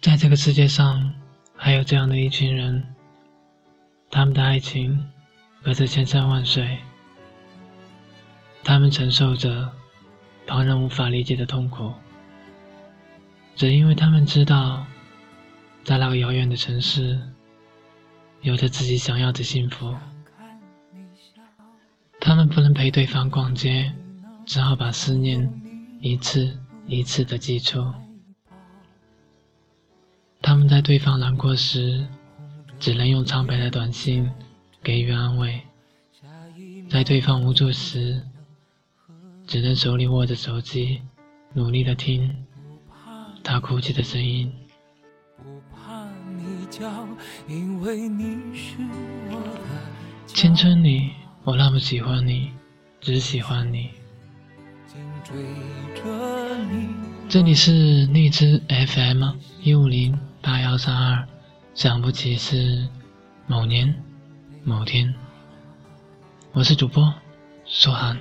在这个世界上，还有这样的一群人，他们的爱情隔着千山万水，他们承受着旁人无法理解的痛苦，只因为他们知道，在那个遥远的城市，有着自己想要的幸福。他们不能陪对方逛街，只好把思念一次一次的寄出。他们在对方难过时，只能用苍白的短信给予安慰；在对方无助时，只能手里握着手机，努力的听他哭泣的声音。青春里，我那么喜欢你，只喜欢你。这里是荔枝 FM 一五零。八幺三二，想不起是某年某天。我是主播苏涵。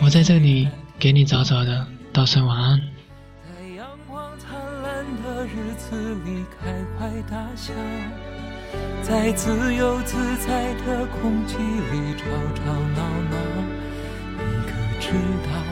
我在这里给你早早的道声晚安。在阳光灿烂的日子里开怀大笑，在自由自在的空气里吵吵闹闹，你可知道？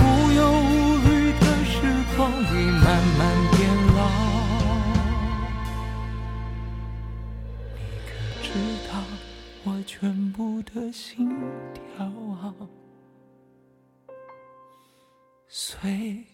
我全部的心跳随。